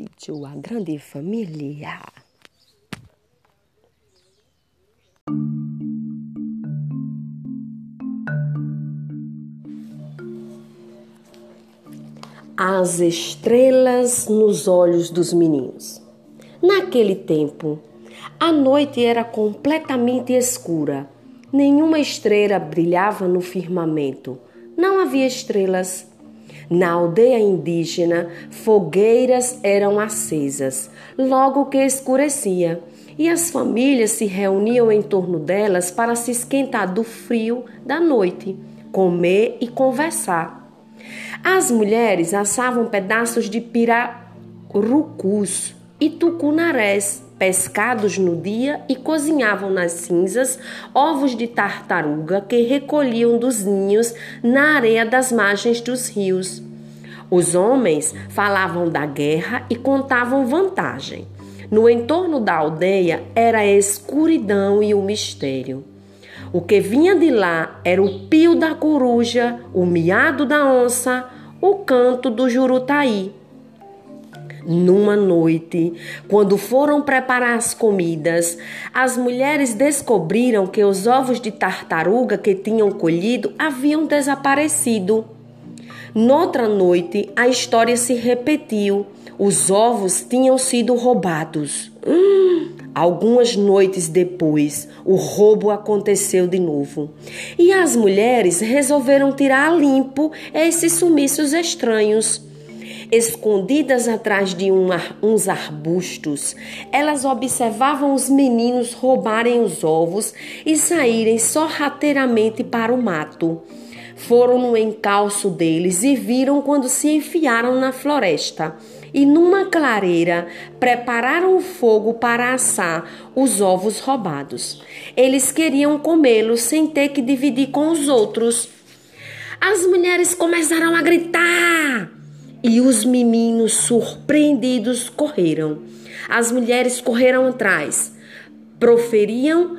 sítio A Grande Família. As estrelas nos olhos dos meninos. Naquele tempo, a noite era completamente escura. Nenhuma estrela brilhava no firmamento. Não havia estrelas. Na aldeia indígena, fogueiras eram acesas, logo que escurecia, e as famílias se reuniam em torno delas para se esquentar do frio da noite, comer e conversar. As mulheres assavam pedaços de pirarucus e tucunarés pescados no dia e cozinhavam nas cinzas ovos de tartaruga que recolhiam dos ninhos na areia das margens dos rios. Os homens falavam da guerra e contavam vantagem. No entorno da aldeia era a escuridão e o mistério. O que vinha de lá era o pio da coruja, o miado da onça, o canto do jurutaí. Numa noite, quando foram preparar as comidas, as mulheres descobriram que os ovos de tartaruga que tinham colhido haviam desaparecido. Noutra noite, a história se repetiu. Os ovos tinham sido roubados. Hum, algumas noites depois, o roubo aconteceu de novo. E as mulheres resolveram tirar a limpo esses sumiços estranhos. Escondidas atrás de uns arbustos, elas observavam os meninos roubarem os ovos e saírem sorrateiramente para o mato. Foram no encalço deles e viram quando se enfiaram na floresta e numa clareira prepararam o fogo para assar os ovos roubados. Eles queriam comê-los sem ter que dividir com os outros. As mulheres começaram a gritar e os meninos surpreendidos correram. As mulheres correram atrás, proferiam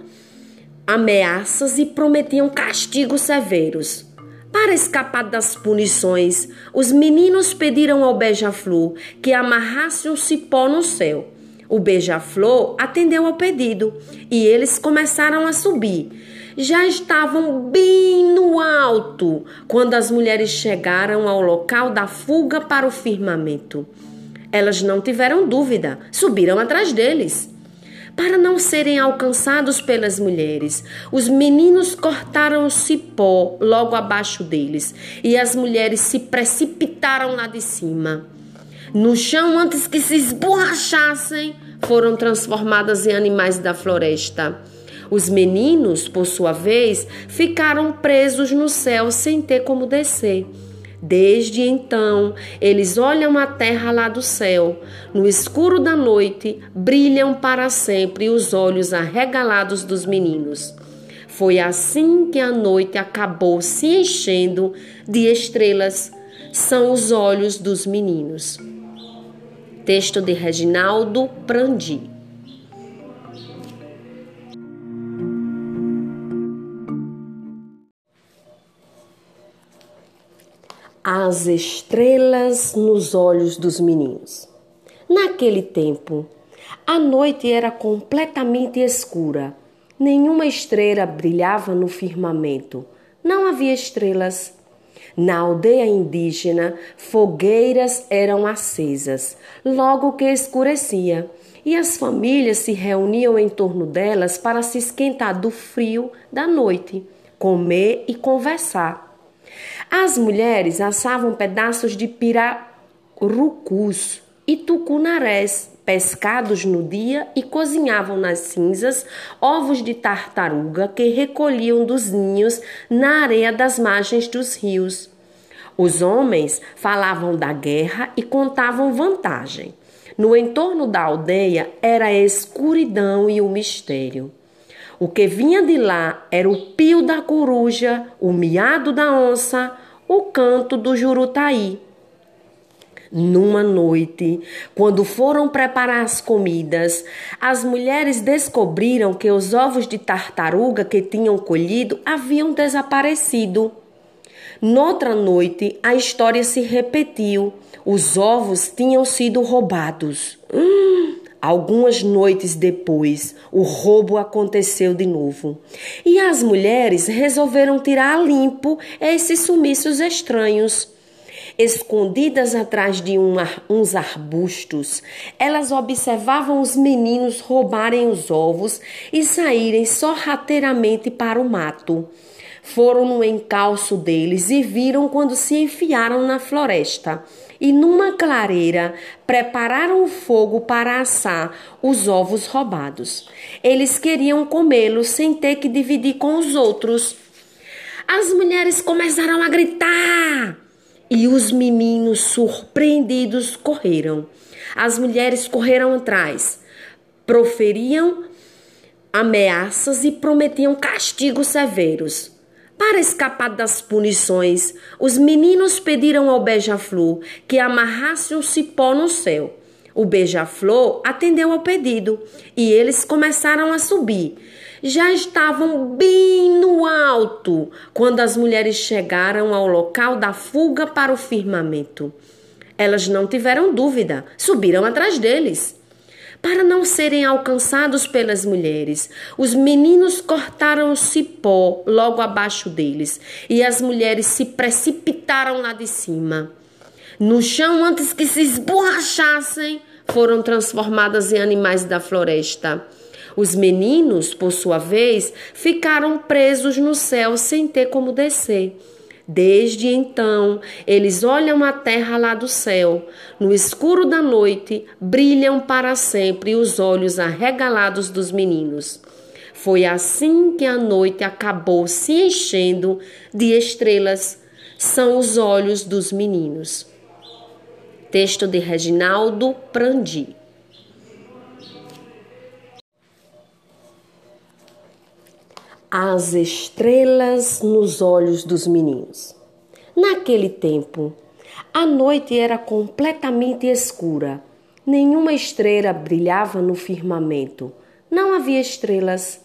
ameaças e prometiam castigos severos. Para escapar das punições, os meninos pediram ao beija-flor que amarrasse um cipó no céu. O beija-flor atendeu ao pedido e eles começaram a subir. Já estavam bem no alto quando as mulheres chegaram ao local da fuga para o firmamento. Elas não tiveram dúvida, subiram atrás deles. Para não serem alcançados pelas mulheres, os meninos cortaram o cipó logo abaixo deles e as mulheres se precipitaram lá de cima. No chão, antes que se esborrachassem, foram transformadas em animais da floresta. Os meninos, por sua vez, ficaram presos no céu sem ter como descer. Desde então, eles olham a terra lá do céu. No escuro da noite, brilham para sempre os olhos arregalados dos meninos. Foi assim que a noite acabou se enchendo de estrelas. São os olhos dos meninos. Texto de Reginaldo Prandi. As estrelas nos olhos dos meninos. Naquele tempo, a noite era completamente escura. Nenhuma estrela brilhava no firmamento. Não havia estrelas. Na aldeia indígena, fogueiras eram acesas, logo que escurecia, e as famílias se reuniam em torno delas para se esquentar do frio da noite, comer e conversar. As mulheres assavam pedaços de pirarucus e tucunarés pescados no dia e cozinhavam nas cinzas ovos de tartaruga que recolhiam dos ninhos na areia das margens dos rios. Os homens falavam da guerra e contavam vantagem. No entorno da aldeia era a escuridão e o mistério. O que vinha de lá era o pio da coruja, o miado da onça, o canto do jurutaí. Numa noite, quando foram preparar as comidas, as mulheres descobriram que os ovos de tartaruga que tinham colhido haviam desaparecido. Noutra noite, a história se repetiu. Os ovos tinham sido roubados. Hum, algumas noites depois, o roubo aconteceu de novo. E as mulheres resolveram tirar a limpo esses sumiços estranhos. Escondidas atrás de um, uns arbustos, elas observavam os meninos roubarem os ovos e saírem sorrateiramente para o mato. Foram no encalço deles e viram quando se enfiaram na floresta. E numa clareira prepararam o fogo para assar os ovos roubados. Eles queriam comê-los sem ter que dividir com os outros. As mulheres começaram a gritar e os meninos surpreendidos correram. As mulheres correram atrás, proferiam ameaças e prometiam castigos severos. Para escapar das punições, os meninos pediram ao beija-flor que amarrasse um cipó no céu. O beija-flor atendeu ao pedido e eles começaram a subir. Já estavam bem no alto quando as mulheres chegaram ao local da fuga para o firmamento. Elas não tiveram dúvida, subiram atrás deles para não serem alcançados pelas mulheres. Os meninos cortaram o cipó logo abaixo deles e as mulheres se precipitaram lá de cima. No chão, antes que se esborrachassem, foram transformadas em animais da floresta. Os meninos, por sua vez, ficaram presos no céu sem ter como descer. Desde então, eles olham a terra lá do céu. No escuro da noite, brilham para sempre os olhos arregalados dos meninos. Foi assim que a noite acabou se enchendo de estrelas. São os olhos dos meninos. Texto de Reginaldo Prandi. As estrelas nos olhos dos meninos. Naquele tempo, a noite era completamente escura. Nenhuma estrela brilhava no firmamento. Não havia estrelas.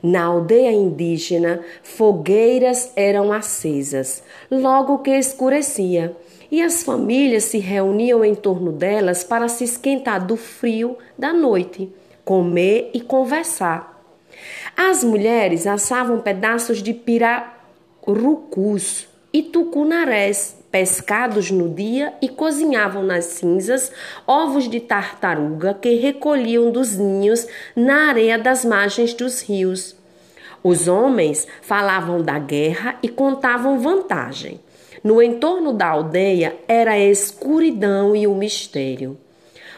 Na aldeia indígena, fogueiras eram acesas, logo que escurecia, e as famílias se reuniam em torno delas para se esquentar do frio da noite, comer e conversar. As mulheres assavam pedaços de pirarucus e tucunarés pescados no dia e cozinhavam nas cinzas ovos de tartaruga que recolhiam dos ninhos na areia das margens dos rios. Os homens falavam da guerra e contavam vantagem. No entorno da aldeia era a escuridão e o mistério.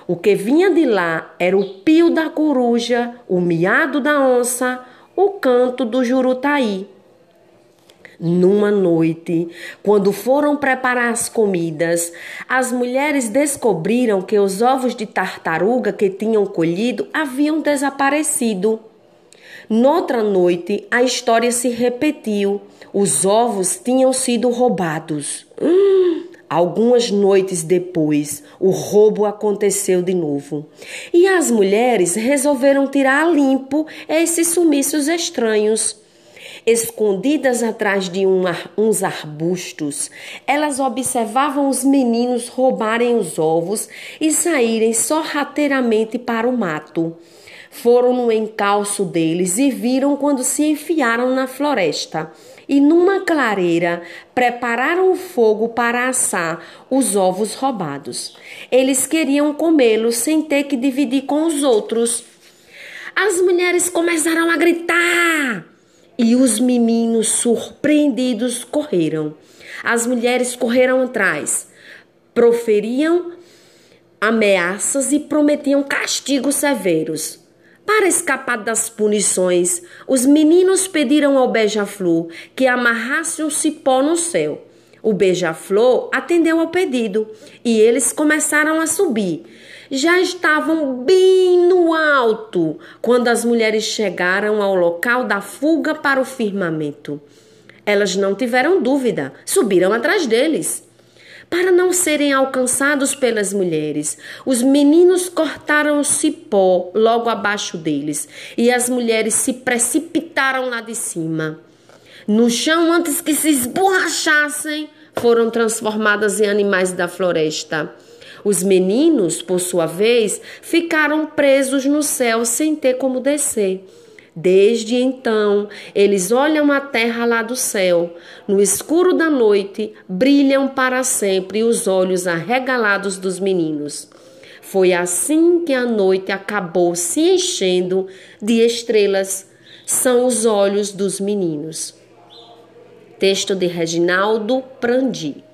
O que vinha de lá era o pio da coruja, o miado da onça, o canto do jurutaí. Numa noite, quando foram preparar as comidas, as mulheres descobriram que os ovos de tartaruga que tinham colhido haviam desaparecido. Noutra noite, a história se repetiu. Os ovos tinham sido roubados. Hum, Algumas noites depois, o roubo aconteceu de novo. E as mulheres resolveram tirar a limpo esses sumiços estranhos. Escondidas atrás de um, uns arbustos, elas observavam os meninos roubarem os ovos e saírem sorrateiramente para o mato. Foram no encalço deles e viram quando se enfiaram na floresta e numa clareira prepararam o fogo para assar os ovos roubados. Eles queriam comê-los sem ter que dividir com os outros. As mulheres começaram a gritar e os meninos surpreendidos correram. As mulheres correram atrás, proferiam ameaças e prometiam castigos severos. Para escapar das punições, os meninos pediram ao beija-flor que amarrasse um cipó no céu. O beija-flor atendeu ao pedido e eles começaram a subir. Já estavam bem no alto quando as mulheres chegaram ao local da fuga para o firmamento. Elas não tiveram dúvida, subiram atrás deles para não serem alcançados pelas mulheres. Os meninos cortaram o cipó logo abaixo deles e as mulheres se precipitaram lá de cima. no chão antes que se esborrachassem, foram transformadas em animais da floresta. Os meninos, por sua vez, ficaram presos no céu sem ter como descer. Desde então, eles olham a terra lá do céu. No escuro da noite, brilham para sempre os olhos arregalados dos meninos. Foi assim que a noite acabou se enchendo de estrelas. São os olhos dos meninos. Texto de Reginaldo Prandi.